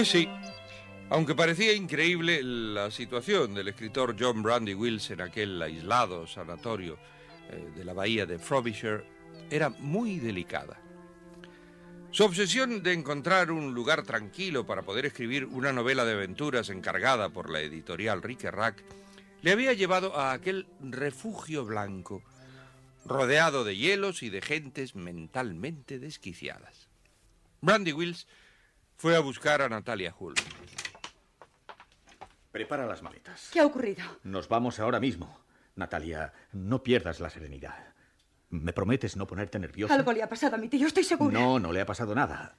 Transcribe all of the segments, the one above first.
Pues sí, aunque parecía increíble, la situación del escritor John Brandy Wills en aquel aislado sanatorio eh, de la bahía de Frobisher era muy delicada. Su obsesión de encontrar un lugar tranquilo para poder escribir una novela de aventuras encargada por la editorial Rack le había llevado a aquel refugio blanco, rodeado de hielos y de gentes mentalmente desquiciadas. Brandy Wills fue a buscar a Natalia Hull. Prepara las maletas. ¿Qué ha ocurrido? Nos vamos ahora mismo. Natalia, no pierdas la serenidad. ¿Me prometes no ponerte nerviosa? Algo le ha pasado a mi tío, estoy segura. No, no le ha pasado nada.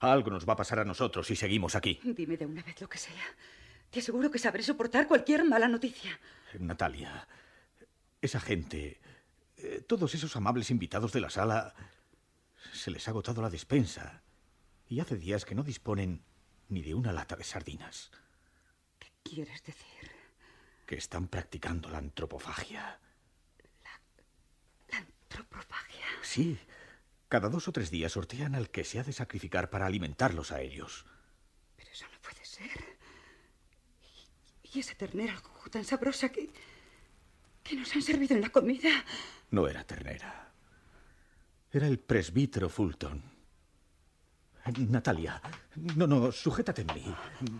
Algo nos va a pasar a nosotros si seguimos aquí. Dime de una vez lo que sea. Te aseguro que sabré soportar cualquier mala noticia. Natalia, esa gente, eh, todos esos amables invitados de la sala, se les ha agotado la despensa. Y hace días que no disponen ni de una lata de sardinas. ¿Qué quieres decir? Que están practicando la antropofagia. ¿La antropofagia? Sí. Cada dos o tres días sortean al que se ha de sacrificar para alimentarlos a ellos. Pero eso no puede ser. Y, y esa ternera tan sabrosa que. que nos han servido en la comida. No era ternera. Era el presbítero Fulton. Natalia, no, no, sujétate en mí.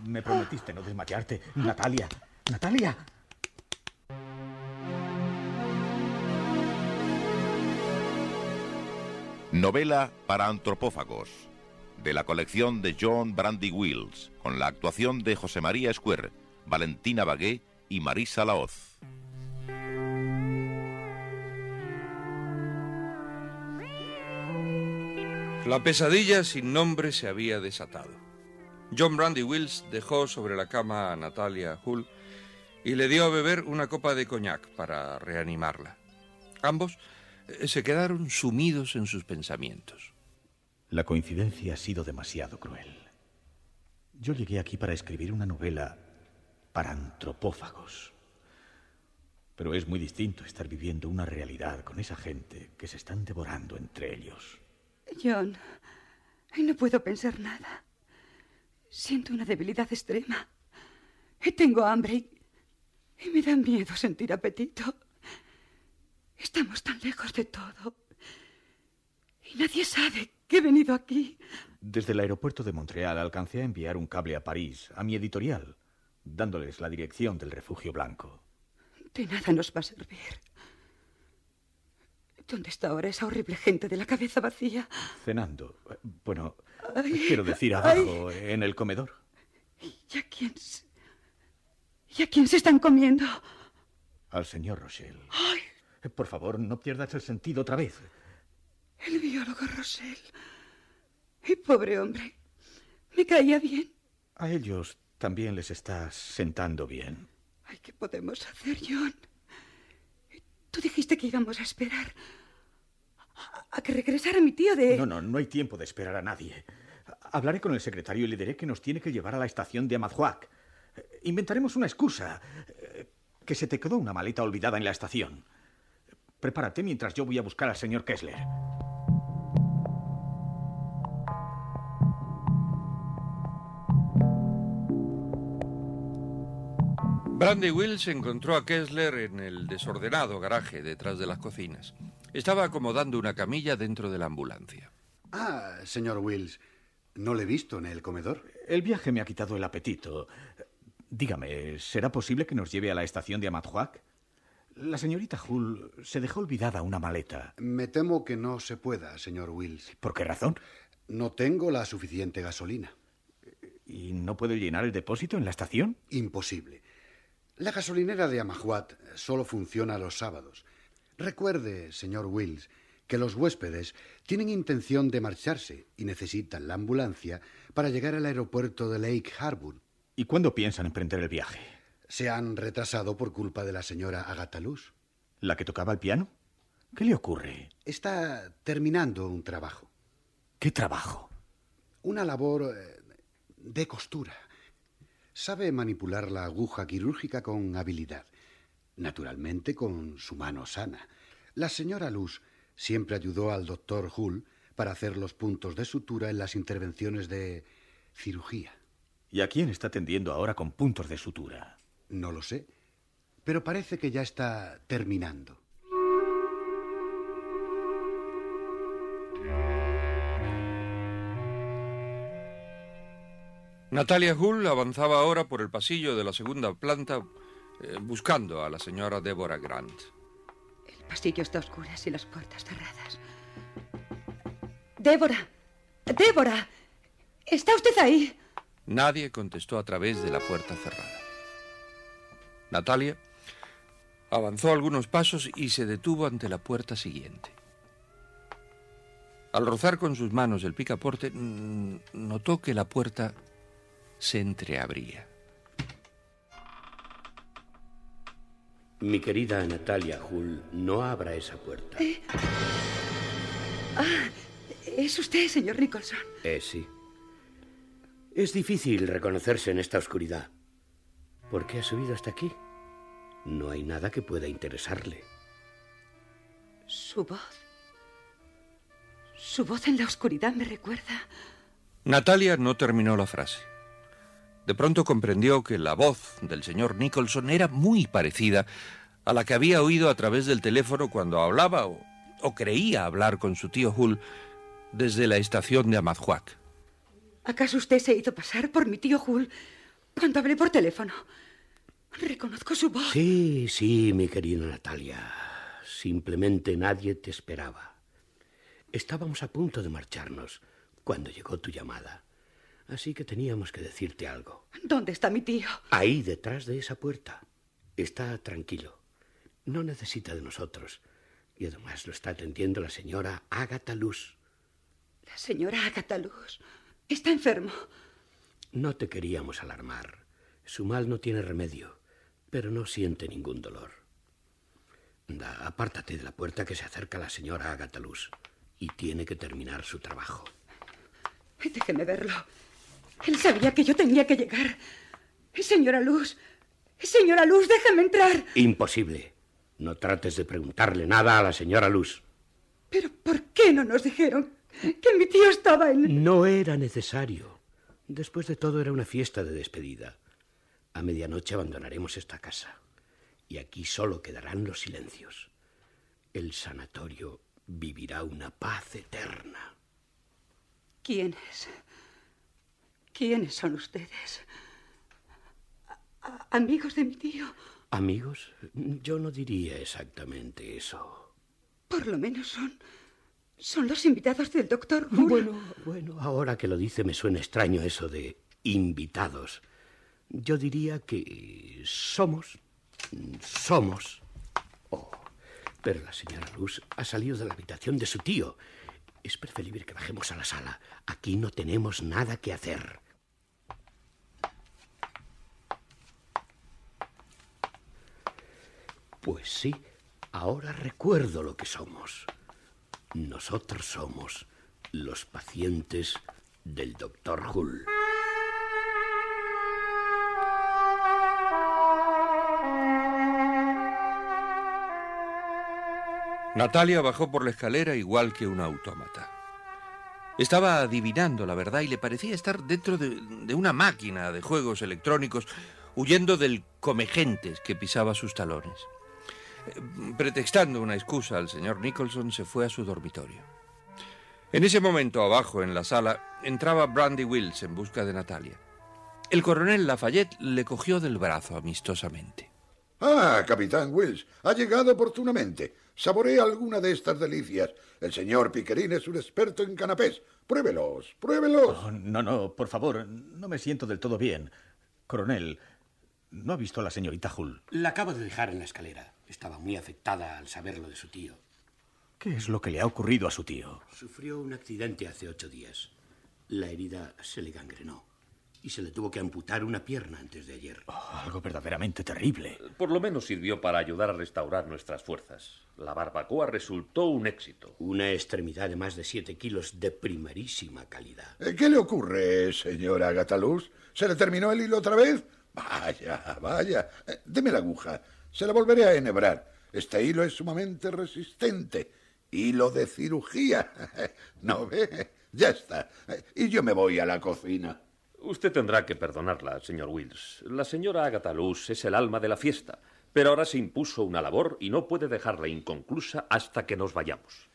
Me prometiste no desmayarte. Natalia, Natalia. Novela para antropófagos, de la colección de John Brandy Wills, con la actuación de José María Square, Valentina Bagué y Marisa Laoz. La pesadilla sin nombre se había desatado. John Brandy Wills dejó sobre la cama a Natalia Hull y le dio a beber una copa de coñac para reanimarla. Ambos eh, se quedaron sumidos en sus pensamientos. La coincidencia ha sido demasiado cruel. Yo llegué aquí para escribir una novela para antropófagos. Pero es muy distinto estar viviendo una realidad con esa gente que se están devorando entre ellos. John, no puedo pensar nada. Siento una debilidad extrema. Tengo hambre y, y me da miedo sentir apetito. Estamos tan lejos de todo. Y nadie sabe que he venido aquí. Desde el aeropuerto de Montreal alcancé a enviar un cable a París, a mi editorial, dándoles la dirección del refugio blanco. De nada nos va a servir. ¿Dónde está ahora esa horrible gente de la cabeza vacía? Cenando. Bueno, Ay, quiero decir abajo, en el comedor. ¿Y a quién se... ¿Y a quién se están comiendo? Al señor Rochelle. ¡Ay! Por favor, no pierdas el sentido otra vez. El biólogo Rossell. Y pobre hombre. Me caía bien. A ellos también les está sentando bien. Ay, ¿qué podemos hacer, John? Tú dijiste que íbamos a esperar a, que regresara mi tío de... No, no, no hay tiempo de esperar a nadie. Hablaré con el secretario y le diré que nos tiene que llevar a la estación de Amadhuac. Inventaremos una excusa. Que se te quedó una maleta olvidada en la estación. Prepárate mientras yo voy a buscar al señor Kessler. Brandy Wills encontró a Kessler en el desordenado garaje detrás de las cocinas. Estaba acomodando una camilla dentro de la ambulancia. Ah, señor Wills, no le he visto en el comedor. El viaje me ha quitado el apetito. Dígame, ¿será posible que nos lleve a la estación de Amadhuac? La señorita Hull se dejó olvidada una maleta. Me temo que no se pueda, señor Wills. ¿Por qué razón? No tengo la suficiente gasolina. ¿Y no puede llenar el depósito en la estación? Imposible. La gasolinera de Amahuat solo funciona los sábados. Recuerde, señor Wills, que los huéspedes tienen intención de marcharse y necesitan la ambulancia para llegar al aeropuerto de Lake Harbour. ¿Y cuándo piensan emprender el viaje? Se han retrasado por culpa de la señora Agatha Luz. ¿La que tocaba el piano? ¿Qué le ocurre? Está terminando un trabajo. ¿Qué trabajo? Una labor eh, de costura. Sabe manipular la aguja quirúrgica con habilidad. Naturalmente con su mano sana. La señora Luz siempre ayudó al doctor Hull para hacer los puntos de sutura en las intervenciones de cirugía. ¿Y a quién está atendiendo ahora con puntos de sutura? No lo sé, pero parece que ya está terminando. Natalia Hull avanzaba ahora por el pasillo de la segunda planta eh, buscando a la señora Deborah Grant. El pasillo está oscuro y las puertas cerradas. Débora, Débora, ¿está usted ahí? Nadie contestó a través de la puerta cerrada. Natalia avanzó algunos pasos y se detuvo ante la puerta siguiente. Al rozar con sus manos el picaporte, notó que la puerta se entreabría. Mi querida Natalia Hull, no abra esa puerta. Eh. Ah, ¿es usted, señor Nicholson? Eh, sí. Es difícil reconocerse en esta oscuridad. ¿Por qué ha subido hasta aquí? No hay nada que pueda interesarle. Su voz. Su voz en la oscuridad me recuerda. Natalia no terminó la frase. De pronto comprendió que la voz del señor Nicholson era muy parecida a la que había oído a través del teléfono cuando hablaba o, creía hablar con su tío Hull desde la estación de Amadhuac. ¿Acaso usted se hizo pasar por mi tío Hull cuando hablé por teléfono? Reconozco su voz. Sí, sí, mi querida Natalia. Simplemente nadie te esperaba. Estábamos a punto de marcharnos cuando llegó tu llamada. Así que teníamos que decirte algo. ¿Dónde está mi tío? Ahí, detrás de esa puerta. Está tranquilo. No necesita de nosotros. Y además lo está atendiendo la señora Agatha Luz. La señora Agatha Luz. Está enfermo. No te queríamos alarmar. Su mal no tiene remedio, pero no siente ningún dolor. Da, apártate de la puerta que se acerca la señora Agatha Luz y tiene que terminar su trabajo. Déjeme verlo. Él sabía que yo tenía que llegar. Señora Luz, señora Luz, déjame entrar. Imposible. No trates de preguntarle nada a la señora Luz. Pero ¿por qué no nos dijeron que mi tío estaba en... No era necesario. Después de todo era una fiesta de despedida. A medianoche abandonaremos esta casa. Y aquí solo quedarán los silencios. El sanatorio vivirá una paz eterna. ¿Quién es? ¿Quiénes son ustedes? ¿Amigos de mi tío? ¿Amigos? Yo no diría exactamente eso. Por lo menos son. Son los invitados del doctor. Bueno, bueno, ahora que lo dice me suena extraño eso de invitados. Yo diría que somos. Somos. Oh, pero la señora Luz ha salido de la habitación de su tío. Es preferible que bajemos a la sala. Aquí no tenemos nada que hacer. Pues sí, ahora recuerdo lo que somos. Nosotros somos los pacientes del doctor Hull. Natalia bajó por la escalera igual que un autómata. Estaba adivinando la verdad y le parecía estar dentro de, de, una máquina de juegos electrónicos huyendo del comegentes que pisaba sus talones. Eh, pretextando una excusa al señor Nicholson, se fue a su dormitorio. En ese momento, abajo en la sala, entraba Brandy Wills en busca de Natalia. El coronel Lafayette le cogió del brazo amistosamente. Ah, capitán Wills, ha llegado oportunamente. Saborea alguna de estas delicias. El señor Piquerín es un experto en canapés. Pruébelos, pruébelos. Oh, no, no, por favor, no me siento del todo bien. Coronel, ¿no ha visto a la señorita Hull? La acabo de dejar en la escalera. Estaba muy afectada al saber lo de su tío. ¿Qué es lo que le ha ocurrido a su tío? Sufrió un accidente hace ocho días. La herida se le gangrenó y se le tuvo que amputar una pierna antes de ayer. Oh, algo verdaderamente terrible. Por lo menos sirvió para ayudar a restaurar nuestras fuerzas. La barbacoa resultó un éxito. Una extremidad de más de siete kilos de primerísima calidad. Eh, ¿Qué le ocurre, señora Gataluz? ¿Se le terminó el hilo otra vez? Vaya, vaya. Eh, deme la aguja. Se la volveré a enhebrar. Este hilo es sumamente resistente. Hilo de cirugía. ¿No ve? Ya está. Y yo me voy a la cocina. Usted tendrá que perdonarla, señor Wills. La señora Agatha Luz es el alma de la fiesta, pero ahora se impuso una labor y no puede dejarla inconclusa hasta que nos vayamos.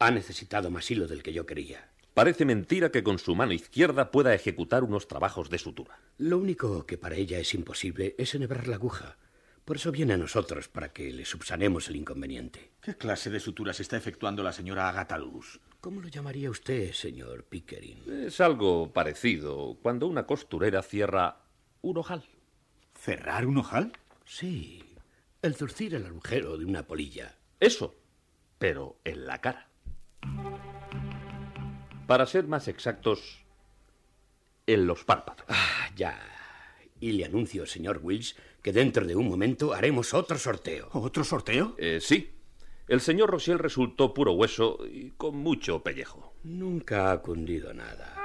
Ha necesitado más hilo del que yo quería. Parece mentira que con su mano izquierda pueda ejecutar unos trabajos de sutura. Lo único que para ella es imposible es enhebrar la aguja. Por eso viene a nosotros, para que le subsanemos el inconveniente. ¿Qué clase de suturas está efectuando la señora Agatha Luz? ¿Cómo lo llamaría usted, señor Pickering? Es algo parecido cuando una costurera cierra un ojal. ¿Cerrar un ojal? Sí, el zurcir el agujero de una polilla. Eso, pero en la cara. Para ser más exactos, en los párpados. Ah, ya. Y le anuncio, señor Wills, que dentro de un momento haremos otro sorteo. ¿Otro sorteo? Eh, sí. El señor Rosiel resultó puro hueso y con mucho pellejo. Nunca ha cundido nada.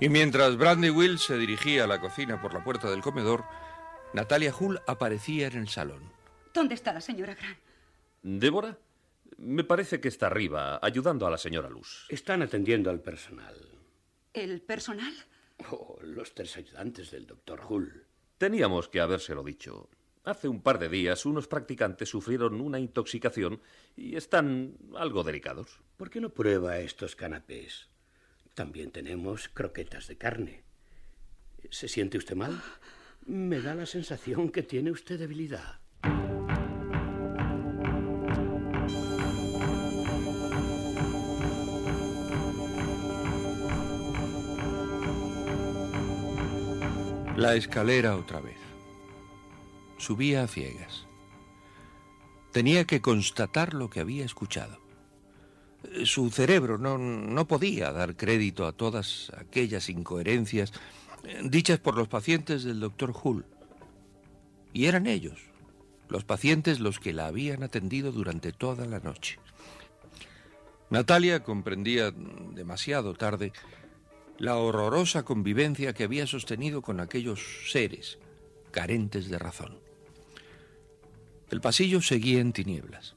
Y mientras Brandy Will se dirigía a la cocina por la puerta del comedor, Natalia Hull aparecía en el salón. ¿Dónde está la señora Grant? ¿Débora? Me parece que está arriba, ayudando a la señora Luz. Están atendiendo al personal. ¿El personal? Oh, los tres ayudantes del doctor Hull. Teníamos que habérselo dicho. Hace un par de días unos practicantes sufrieron una intoxicación y están algo delicados. ¿Por qué no prueba estos canapés? También tenemos croquetas de carne. ¿Se siente usted mal? Me da la sensación que tiene usted debilidad. La escalera otra vez. Subía a ciegas. Tenía que constatar lo que había escuchado. Su cerebro no, no podía dar crédito a todas aquellas incoherencias dichas por los pacientes del doctor Hull. Y eran ellos, los pacientes, los que la habían atendido durante toda la noche. Natalia comprendía demasiado tarde la horrorosa convivencia que había sostenido con aquellos seres carentes de razón. El pasillo seguía en tinieblas.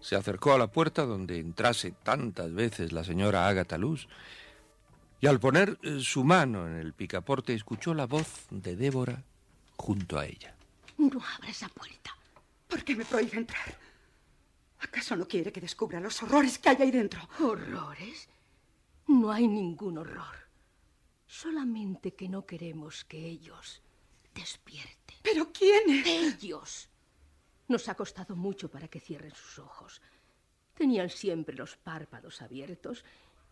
Se acercó a la puerta donde entrase tantas veces la señora Agatha Luz y al poner eh, su mano en el picaporte escuchó la voz de Débora junto a ella. No abra esa puerta. ¿Por qué me prohíbe entrar? ¿Acaso no quiere que descubra los horrores que hay ahí dentro? ¿Horrores? No hay ningún horror. Solamente que no queremos que ellos despierten. ¿Pero quiénes? Ellos. Nos ha costado mucho para que cierren sus ojos. Tenían siempre los párpados abiertos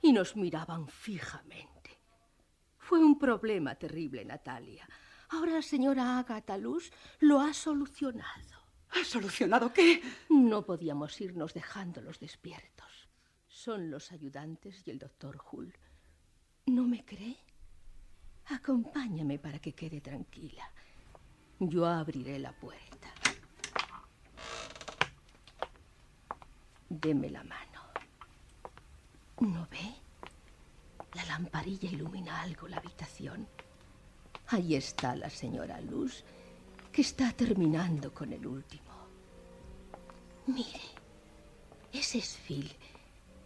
y nos miraban fijamente. Fue un problema terrible, Natalia. Ahora la señora Agatha Luz lo ha solucionado. ¿Ha solucionado qué? No podíamos irnos dejándolos despiertos. Son los ayudantes y el doctor Hull. ¿No me cree? Acompáñame para que quede tranquila. Yo abriré la puerta. Deme la mano. ¿No ve? La lamparilla ilumina algo la habitación. Ahí está la señora Luz, que está terminando con el último. Mire, ese es Phil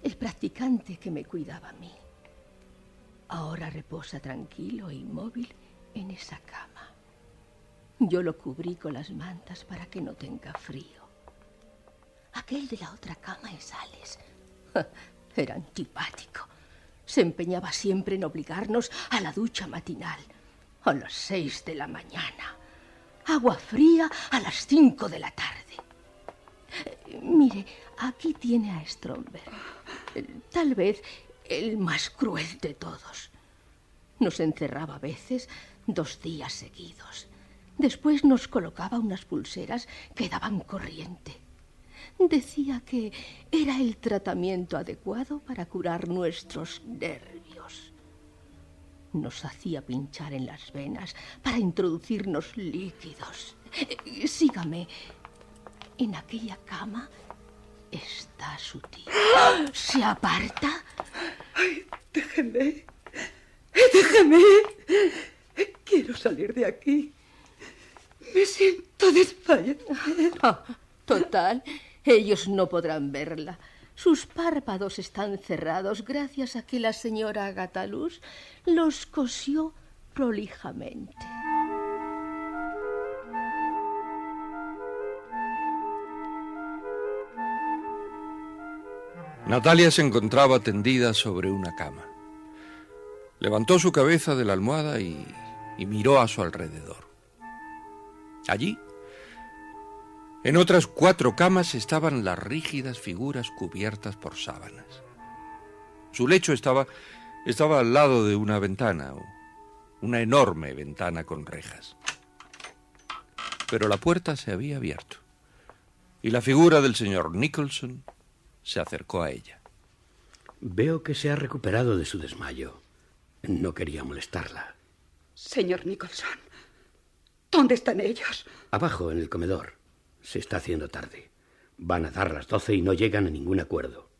el practicante que me cuidaba a mí. Ahora reposa tranquilo e inmóvil en esa cama. Yo lo cubrí con las mantas para que no tenga frío. Aquel de la otra cama es Alex. Era antipático. Se empeñaba siempre en obligarnos a la ducha matinal, a las seis de la mañana. Agua fría a las cinco de la tarde. Mire, aquí tiene a Stromberg. Tal vez el más cruel de todos. Nos encerraba a veces dos días seguidos. Después nos colocaba unas pulseras que daban corriente. Decía que era el tratamiento adecuado para curar nuestros nervios. Nos hacía pinchar en las venas para introducirnos líquidos. Eh, sígame. En aquella cama está su tío. ¿Se aparta? Ay, déjeme. Déjeme. Quiero salir de aquí. Me siento desfallecida. total, ellos no podrán verla. Sus párpados están cerrados gracias a que la señora Agataluz los cosió prolijamente. Natalia se encontraba tendida sobre una cama. Levantó su cabeza de la almohada y, y miró a su alrededor. Allí, en otras cuatro camas estaban las rígidas figuras cubiertas por sábanas. Su lecho estaba, estaba al lado de una ventana, una enorme ventana con rejas. Pero la puerta se había abierto y la figura del señor Nicholson se acercó a ella. Veo que se ha recuperado de su desmayo. No quería molestarla. Señor Nicholson, ¿dónde están ellos? Abajo, en el comedor. Se está haciendo tarde. Van a dar las doce y no llegan a ningún acuerdo.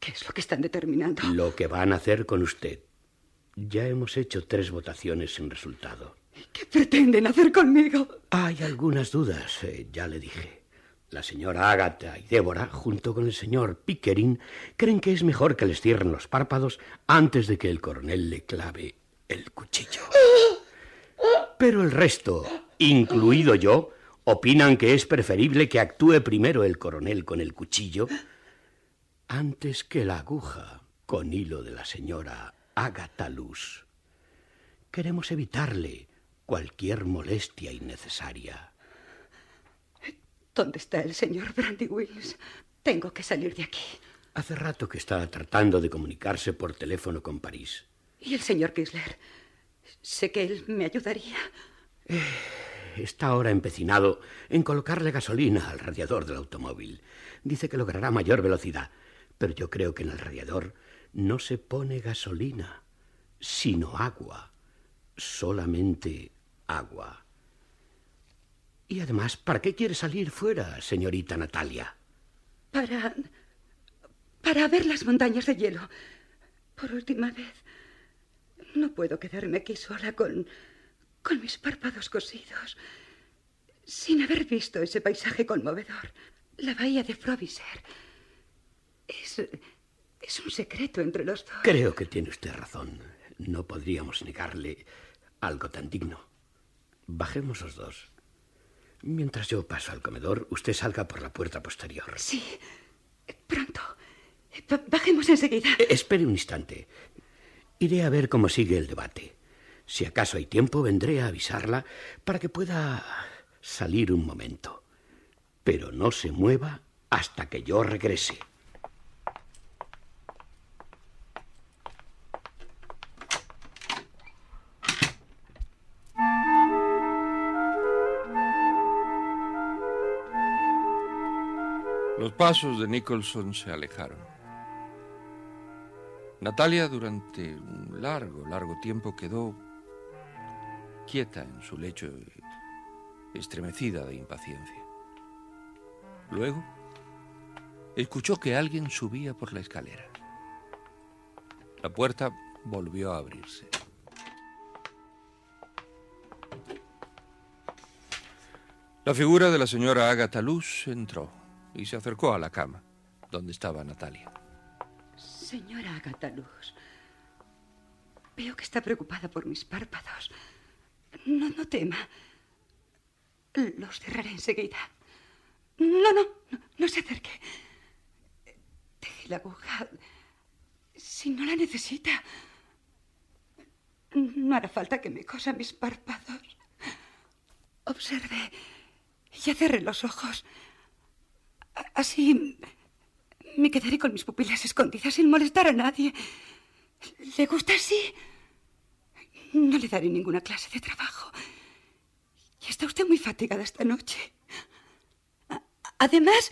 ¿Qué es lo que están determinando? Lo que van a hacer con usted. Ya hemos hecho tres votaciones sin resultado. ¿Qué pretenden hacer conmigo? Hay algunas dudas, eh, ya le dije. La señora Ágata y Débora, junto con el señor Pickering, creen que es mejor que les cierren los párpados antes de que el coronel le clave el cuchillo. Pero el resto, incluido yo, opinan que es preferible que actúe primero el coronel con el cuchillo antes que la aguja con hilo de la señora Agatha Luz. Queremos evitarle cualquier molestia innecesaria. ¿Dónde está el señor Brandy Wills? Tengo que salir de aquí. Hace rato que está tratando de comunicarse por teléfono con París. ¿Y el señor Kisler? Sé que él me ayudaría. Eh, está ahora empecinado en colocarle gasolina al radiador del automóvil. Dice que logrará mayor velocidad, pero yo creo que en el radiador no se pone gasolina, sino agua. Solamente agua. Y además, ¿para qué quiere salir fuera, señorita Natalia? Para. para ver las montañas de hielo. Por última vez. No puedo quedarme aquí sola con. con mis párpados cosidos. Sin haber visto ese paisaje conmovedor. La bahía de Frobisher. Es. es un secreto entre los dos. Creo que tiene usted razón. No podríamos negarle algo tan digno. Bajemos los dos. Mientras yo paso al comedor, usted salga por la puerta posterior. Sí. Pronto. Bajemos enseguida. Eh, espere un instante. Iré a ver cómo sigue el debate. Si acaso hay tiempo, vendré a avisarla para que pueda salir un momento. Pero no se mueva hasta que yo regrese. Los pasos de Nicholson se alejaron. Natalia durante un largo, largo tiempo quedó quieta en su lecho, estremecida de impaciencia. Luego, escuchó que alguien subía por la escalera. La puerta volvió a abrirse. La figura de la señora Agatha Luz entró y se acercó a la cama donde estaba Natalia. Señora Agatha Luz, veo que está preocupada por mis párpados. No, no tema. Los cerraré enseguida. No, no, no, no se acerque. Deje la aguja. Si no la necesita, no hará falta que me cosa mis párpados. Observe. Ya cerré los ojos. Así me quedaré con mis pupilas escondidas sin molestar a nadie. ¿Le gusta así? No le daré ninguna clase de trabajo. Y está usted muy fatigada esta noche. Además,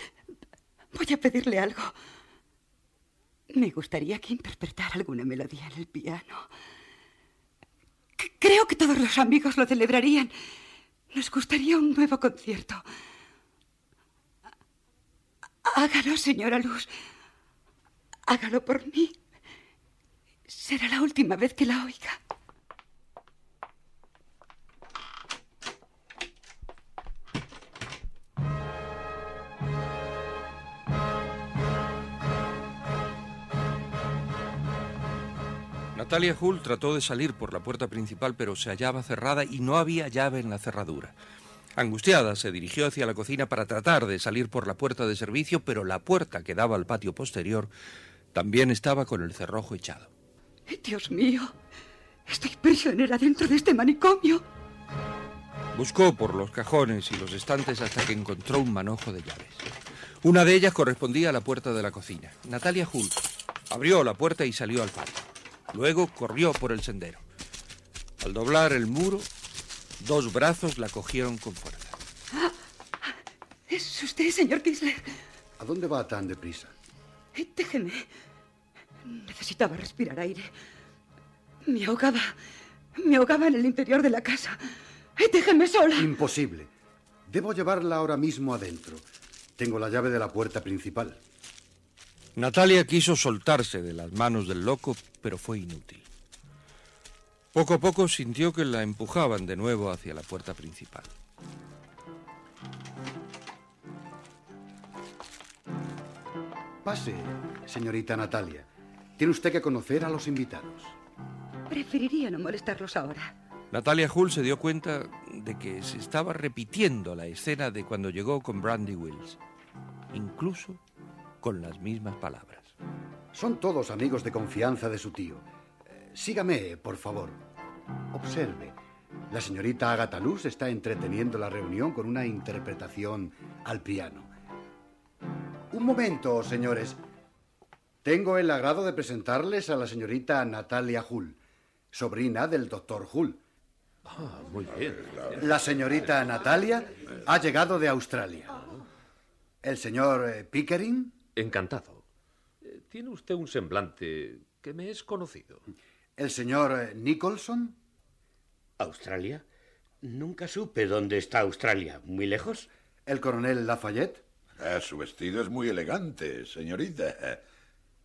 voy a pedirle algo. Me gustaría que interpretara alguna melodía en el piano. Creo que todos los amigos lo celebrarían. Nos gustaría un nuevo concierto. Hágalo, señora Luz. Hágalo por mí. Será la última vez que la oiga. Natalia Hull trató de salir por la puerta principal, pero se hallaba cerrada y no había llave en la cerradura. Angustiada, se dirigió hacia la cocina para tratar de salir por la puerta de servicio, pero la puerta que daba al patio posterior también estaba con el cerrojo echado. Dios mío, estoy prisionera dentro de este manicomio. Buscó por los cajones y los estantes hasta que encontró un manojo de llaves. Una de ellas correspondía a la puerta de la cocina. Natalia Hull abrió la puerta y salió al patio. Luego corrió por el sendero. Al doblar el muro, Dos brazos la cogieron con fuerza. ¿Es usted, señor Kisler? ¿A dónde va tan deprisa? Eh, déjeme. Necesitaba respirar aire. Me ahogaba. Me ahogaba en el interior de la casa. Eh, déjeme sola. Imposible. Debo llevarla ahora mismo adentro. Tengo la llave de la puerta principal. Natalia quiso soltarse de las manos del loco, pero fue inútil. Poco a poco sintió que la empujaban de nuevo hacia la puerta principal. Pase, señorita Natalia. Tiene usted que conocer a los invitados. Preferiría no molestarlos ahora. Natalia Hull se dio cuenta de que se estaba repitiendo la escena de cuando llegó con Brandy Wills, incluso con las mismas palabras. Son todos amigos de confianza de su tío. Sígame, por favor. Observe. La señorita Agatha Luz está entreteniendo la reunión con una interpretación al piano. Un momento, señores. Tengo el agrado de presentarles a la señorita Natalia Hull, sobrina del doctor Hull. Ah, muy bien. La señorita Natalia ha llegado de Australia. ¿El señor eh, Pickering? Encantado. Eh, tiene usted un semblante que me es conocido. ¿El señor eh, Nicholson? ¿Australia? Nunca supe dónde está Australia. ¿Muy lejos? ¿El coronel Lafayette? Ah, su vestido es muy elegante, señorita.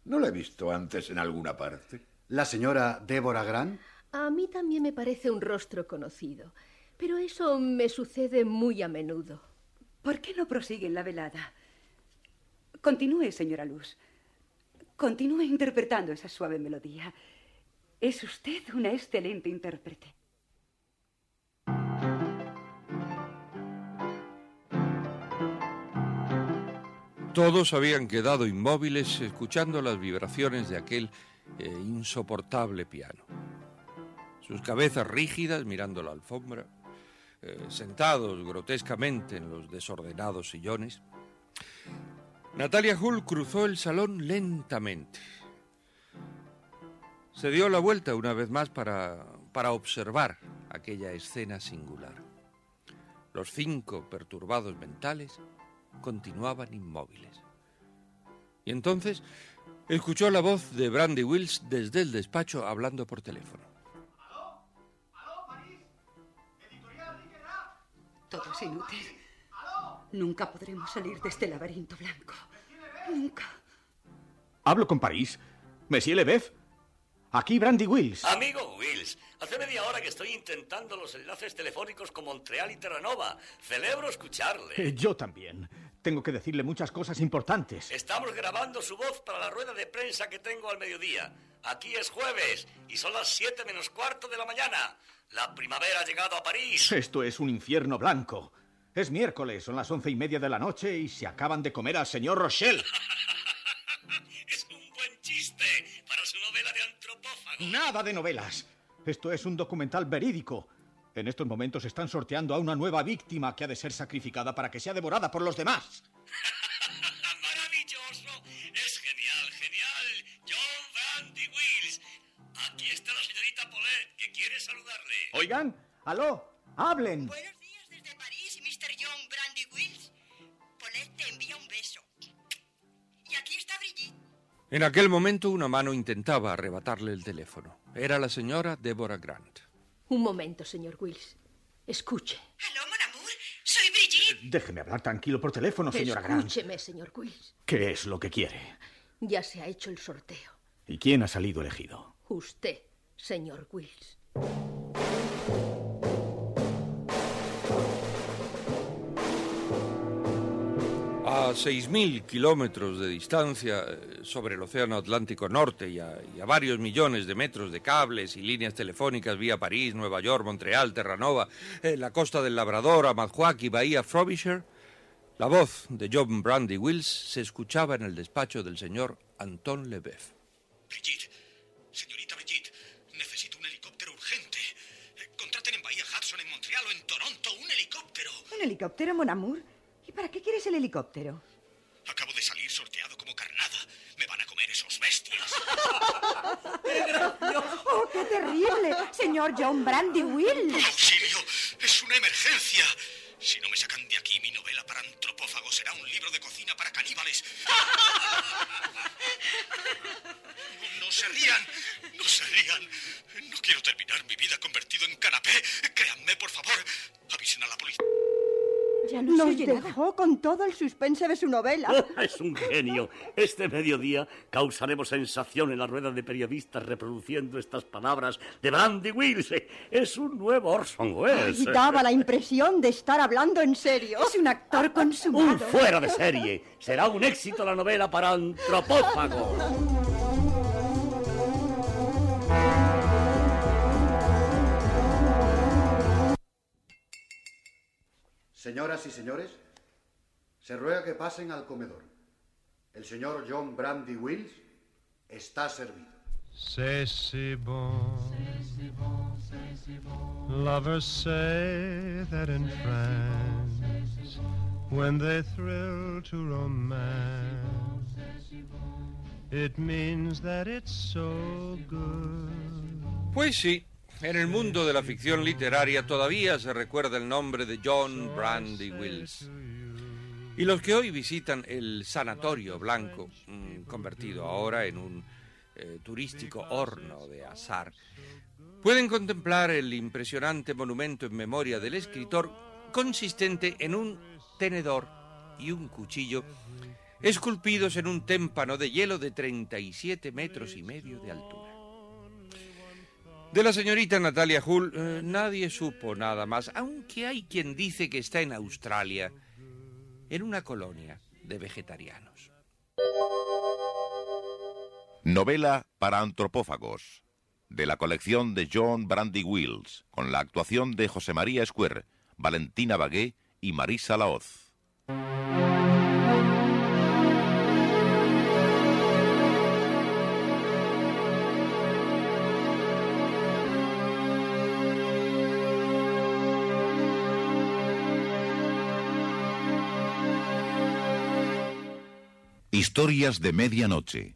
¿No la he visto antes en alguna parte? ¿La señora Débora Grant? A mí también me parece un rostro conocido, pero eso me sucede muy a menudo. ¿Por qué no prosiguen la velada? Continúe, señora Luz. Continúe interpretando esa suave melodía. Es usted una excelente intérprete. Todos habían quedado inmóviles escuchando las vibraciones de aquel eh, insoportable piano. Sus cabezas rígidas mirando la alfombra, eh, sentados grotescamente en los desordenados sillones. Natalia Hull cruzó el salón lentamente. Se dio la vuelta una vez más para, para observar aquella escena singular. Los cinco perturbados mentales continuaban inmóviles. Y entonces escuchó la voz de Brandy Wills desde el despacho hablando por teléfono. ¿Aló? ¿Aló, París? ¿Editorial Todo es inútil. Nunca podremos salir de este laberinto blanco. Nunca. Hablo con París. Monsieur Lebeuf. Aquí Brandy Wills. Amigo Wills, hace media hora que estoy intentando los enlaces telefónicos con Montreal y Terranova. Celebro escucharle. Eh, yo también. Tengo que decirle muchas cosas importantes. Estamos grabando su voz para la rueda de prensa que tengo al mediodía. Aquí es jueves y son las 7 menos cuarto de la mañana. La primavera ha llegado a París. Esto es un infierno blanco. Es miércoles, son las once y media de la noche y se acaban de comer al señor Rochelle. es un buen chiste para su novela de Nada de novelas. Esto es un documental verídico. En estos momentos están sorteando a una nueva víctima que ha de ser sacrificada para que sea devorada por los demás. ¡Maravilloso! Es genial, genial. John Brandy Wills. Aquí está la señorita Polet, que quiere saludarle. Oigan, aló, hablen. Buenos días En aquel momento una mano intentaba arrebatarle el teléfono. Era la señora Deborah Grant. Un momento, señor Wills. Escuche. Aló, mon amour. Soy Brigitte. Déjeme hablar tranquilo por teléfono, señora Grant. Escúcheme, señor Wills. ¿Qué es lo que quiere? Ya se ha hecho el sorteo. ¿Y quién ha salido elegido? Usted, señor Wills. 6.000 kilómetros de distancia eh, sobre el Océano Atlántico Norte y a, y a varios millones de metros de cables y líneas telefónicas vía París, Nueva York, Montreal, Terranova, eh, la costa del Labrador, Amadjuac y Bahía Frobisher, la voz de John Brandy Wills se escuchaba en el despacho del señor Anton Lebeuf. Brigitte, señorita Brigitte, necesito un helicóptero urgente. Eh, Contraten en Bahía Hudson, en Montreal o en Toronto un helicóptero. ¿Un helicóptero, Mon Amour? ¿Y para qué quieres el helicóptero? Acabo de salir sorteado como carnada. Me van a comer esos bestias. ¡Oh, qué terrible! Señor John Brandy Wills. ¡Auxilio! ¡Es una emergencia! Si no me sacan de aquí, mi novela para antropófagos será un libro de cocina para caníbales. No, no se rían, no se rían. No quiero terminar mi vida convertido en canapé. Créanme, por favor. Avisen a la policía. Ya no Nos se oye nada. dejó con todo el suspense de su novela. Es un genio. Este mediodía causaremos sensación en la rueda de periodistas reproduciendo estas palabras de Brandy Wills. Es un nuevo Orson Welles. Y daba la impresión de estar hablando en serio. Es un actor Un consumado. fuera de serie. Será un éxito la novela para antropófagos. Señoras y señores, se ruega que pasen al comedor. El señor John Brandy Wills está servido. C'est si bon. Lovers say that in France, when they thrill to romance, it means that it's so good. Pues sí, en el mundo de la ficción literaria todavía se recuerda el nombre de John Brandy Wills. Y los que hoy visitan el Sanatorio Blanco, mm, convertido ahora en un eh, turístico horno de azar, pueden contemplar el impresionante monumento en memoria del escritor consistente en un tenedor y un cuchillo esculpidos en un témpano de hielo de 37 metros y medio de altura. De la señorita Natalia Hull eh, nadie supo nada más, aunque hay quien dice que está en Australia, en una colonia de vegetarianos. Novela para antropófagos, de la colección de John Brandy Wills, con la actuación de José María Square, Valentina Bagué y Marisa Laoz. Historias de medianoche.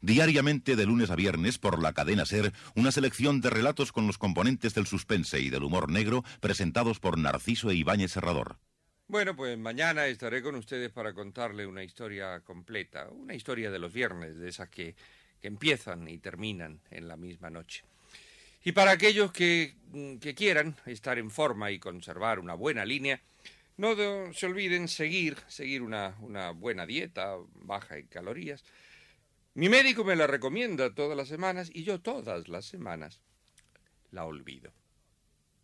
Diariamente de lunes a viernes por la cadena Ser, una selección de relatos con los componentes del suspense y del humor negro presentados por Narciso e Ibáñez Serrador. Bueno, pues mañana estaré con ustedes para contarle una historia completa, una historia de los viernes, de esas que, que empiezan y terminan en la misma noche. Y para aquellos que, que quieran estar en forma y conservar una buena línea, no de- se olviden seguir, seguir una, una buena dieta, baja en calorías. Mi médico me la recomienda todas las semanas y yo todas las semanas la olvido.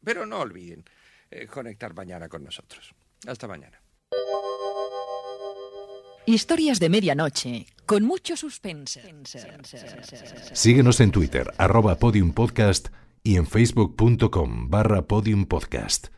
Pero no olviden eh, conectar mañana con nosotros. Hasta mañana. Historias de medianoche, con mucho suspense. Síguenos en Twitter, arroba podiumpodcast y en facebook.com barra podiumpodcast.